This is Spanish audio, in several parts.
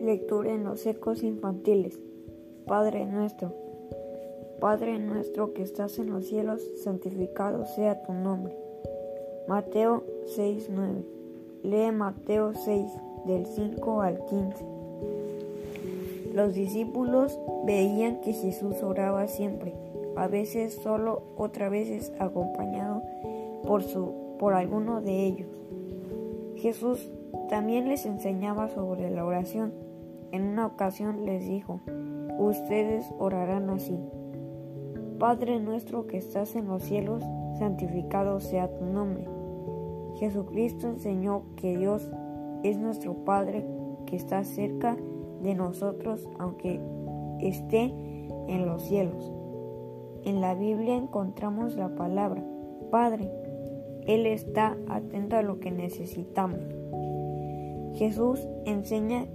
Lectura en los ecos infantiles. Padre nuestro, Padre nuestro que estás en los cielos, santificado sea tu nombre. Mateo 6:9. Lee Mateo 6 del 5 al 15. Los discípulos veían que Jesús oraba siempre, a veces solo, otras veces acompañado por, su, por alguno de ellos. Jesús también les enseñaba sobre la oración. En una ocasión les dijo, ustedes orarán así. Padre nuestro que estás en los cielos, santificado sea tu nombre. Jesucristo enseñó que Dios es nuestro Padre que está cerca de nosotros aunque esté en los cielos. En la Biblia encontramos la palabra Padre. Él está atento a lo que necesitamos. Jesús enseña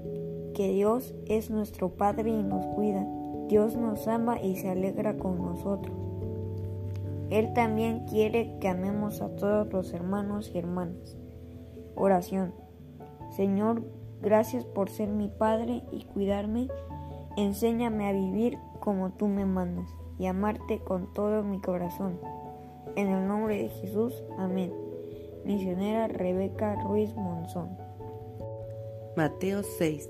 que Dios es nuestro Padre y nos cuida. Dios nos ama y se alegra con nosotros. Él también quiere que amemos a todos los hermanos y hermanas. Oración. Señor, Gracias por ser mi Padre y cuidarme. Enséñame a vivir como tú me mandas y amarte con todo mi corazón. En el nombre de Jesús, amén. Misionera Rebeca Ruiz Monzón. Mateo 6,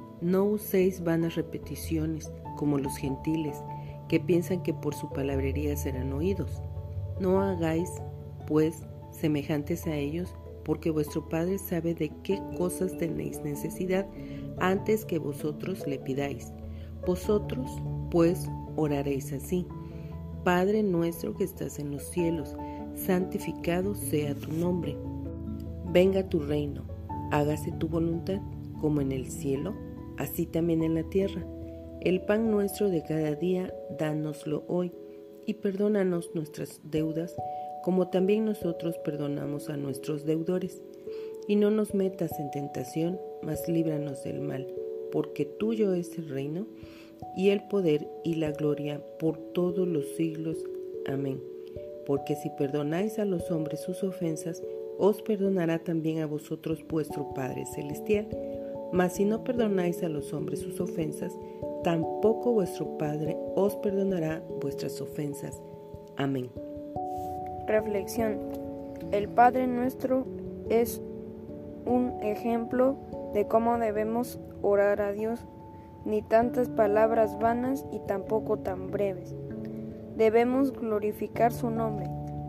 no uséis vanas repeticiones como los gentiles, que piensan que por su palabrería serán oídos. No hagáis, pues, semejantes a ellos, porque vuestro Padre sabe de qué cosas tenéis necesidad antes que vosotros le pidáis. Vosotros, pues, oraréis así. Padre nuestro que estás en los cielos, santificado sea tu nombre. Venga tu reino, hágase tu voluntad, como en el cielo, así también en la tierra. El pan nuestro de cada día, dánoslo hoy, y perdónanos nuestras deudas, como también nosotros perdonamos a nuestros deudores. Y no nos metas en tentación, mas líbranos del mal, porque tuyo es el reino, y el poder y la gloria por todos los siglos. Amén. Porque si perdonáis a los hombres sus ofensas, os perdonará también a vosotros vuestro Padre Celestial. Mas si no perdonáis a los hombres sus ofensas, tampoco vuestro Padre os perdonará vuestras ofensas. Amén. Reflexión. El Padre nuestro es un ejemplo de cómo debemos orar a Dios, ni tantas palabras vanas y tampoco tan breves. Debemos glorificar su nombre,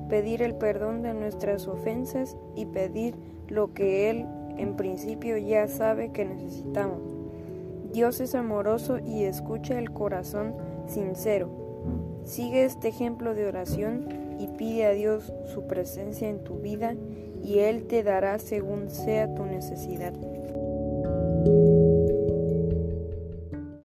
pedir el perdón de nuestras ofensas y pedir lo que Él en principio ya sabe que necesitamos. Dios es amoroso y escucha el corazón sincero. Sigue este ejemplo de oración y pide a Dios su presencia en tu vida y Él te dará según sea tu necesidad.